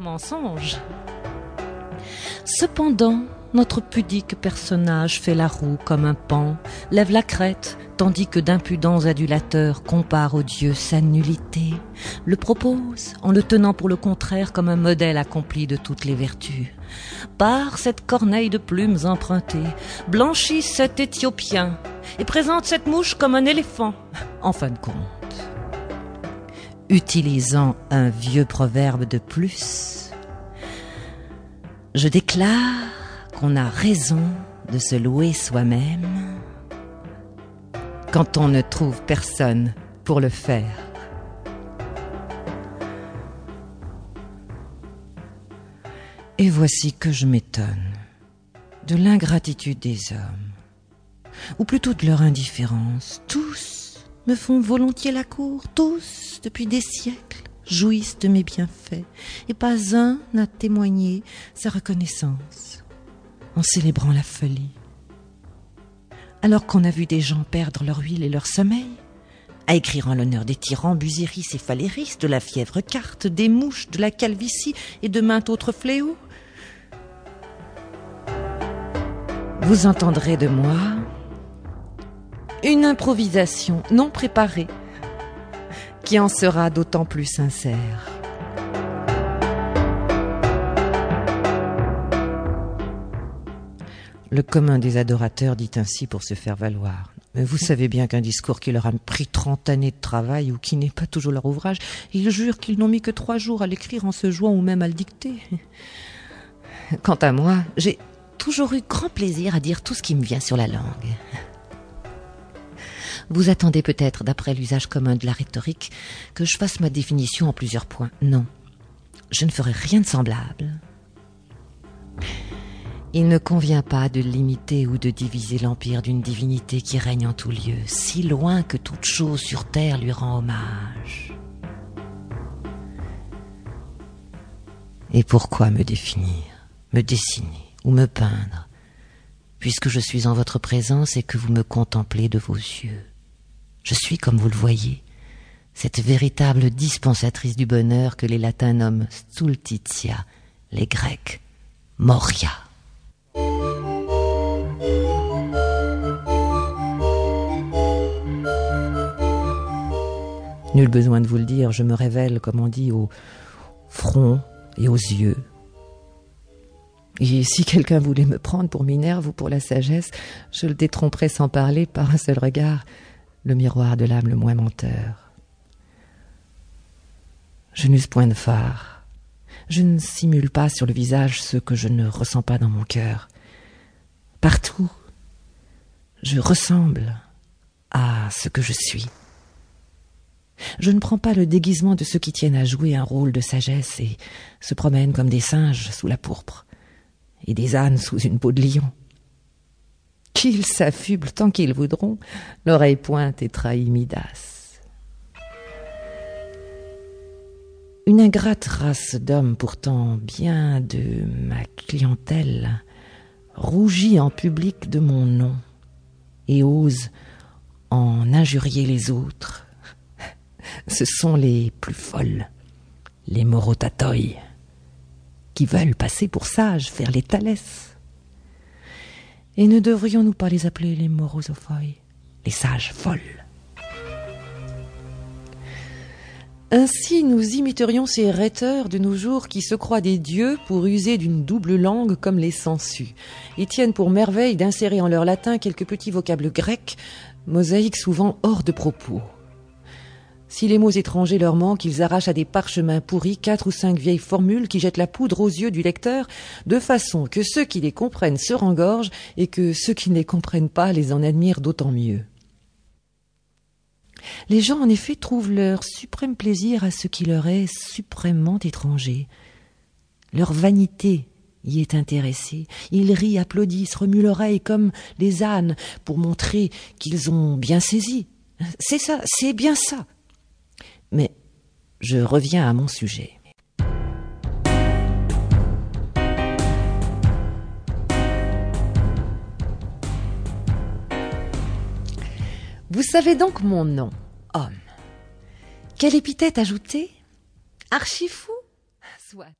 mensonge. Cependant, notre pudique personnage fait la roue comme un pan, lève la crête, tandis que d'impudents adulateurs comparent au Dieu sa nullité, le propose en le tenant pour le contraire comme un modèle accompli de toutes les vertus. Par cette corneille de plumes empruntées, blanchit cet Éthiopien et présente cette mouche comme un éléphant, en fin de compte. Utilisant un vieux proverbe de plus, je déclare qu'on a raison de se louer soi-même quand on ne trouve personne pour le faire. Et voici que je m'étonne de l'ingratitude des hommes, ou plutôt de leur indifférence. Tous me font volontiers la cour, tous, depuis des siècles, jouissent de mes bienfaits, et pas un n'a témoigné sa reconnaissance en célébrant la folie. Alors qu'on a vu des gens perdre leur huile et leur sommeil, à écrire en l'honneur des tyrans, Busiris et Phaléris, de la fièvre carte, des mouches, de la calvitie et de maintes autres fléaux, vous entendrez de moi une improvisation non préparée qui en sera d'autant plus sincère. Le commun des adorateurs dit ainsi pour se faire valoir. Mais vous savez bien qu'un discours qui leur a pris trente années de travail ou qui n'est pas toujours leur ouvrage, ils jurent qu'ils n'ont mis que trois jours à l'écrire en se jouant ou même à le dicter. Quant à moi, j'ai toujours eu grand plaisir à dire tout ce qui me vient sur la langue. Vous attendez peut-être, d'après l'usage commun de la rhétorique, que je fasse ma définition en plusieurs points. Non, je ne ferai rien de semblable. Il ne convient pas de limiter ou de diviser l'empire d'une divinité qui règne en tout lieu, si loin que toute chose sur terre lui rend hommage. Et pourquoi me définir, me dessiner ou me peindre, puisque je suis en votre présence et que vous me contemplez de vos yeux? Je suis, comme vous le voyez, cette véritable dispensatrice du bonheur que les latins nomment stultitia, les grecs moria. Nul besoin de vous le dire, je me révèle, comme on dit, au front et aux yeux. Et si quelqu'un voulait me prendre pour Minerve ou pour la sagesse, je le détromperais sans parler par un seul regard, le miroir de l'âme le moins menteur. Je n'use point de phare. Je ne simule pas sur le visage ce que je ne ressens pas dans mon cœur. Partout, je ressemble à ce que je suis. Je ne prends pas le déguisement de ceux qui tiennent à jouer un rôle de sagesse et se promènent comme des singes sous la pourpre et des ânes sous une peau de lion. Qu'ils s'affublent tant qu'ils voudront, l'oreille pointe et trahit Midas. Une ingrate race d'hommes pourtant bien de ma clientèle rougit en public de mon nom et ose en injurier les autres ce sont les plus folles, les morotatoi, qui veulent passer pour sages, faire les thalès. Et ne devrions-nous pas les appeler les morosophoi, les sages folles? Ainsi nous imiterions ces rhéteurs de nos jours qui se croient des dieux pour user d'une double langue comme les sangsues, et tiennent pour merveille d'insérer en leur latin quelques petits vocables grecs, mosaïques souvent hors de propos. Si les mots étrangers leur manquent, ils arrachent à des parchemins pourris quatre ou cinq vieilles formules qui jettent la poudre aux yeux du lecteur, de façon que ceux qui les comprennent se rengorgent et que ceux qui ne les comprennent pas les en admirent d'autant mieux. Les gens, en effet, trouvent leur suprême plaisir à ce qui leur est suprêmement étranger. Leur vanité y est intéressée. Ils rient, applaudissent, remuent l'oreille comme les ânes pour montrer qu'ils ont bien saisi. C'est ça, c'est bien ça. Mais je reviens à mon sujet. Vous savez donc mon nom, homme. Quelle épithète ajouter? Archifou? Soit.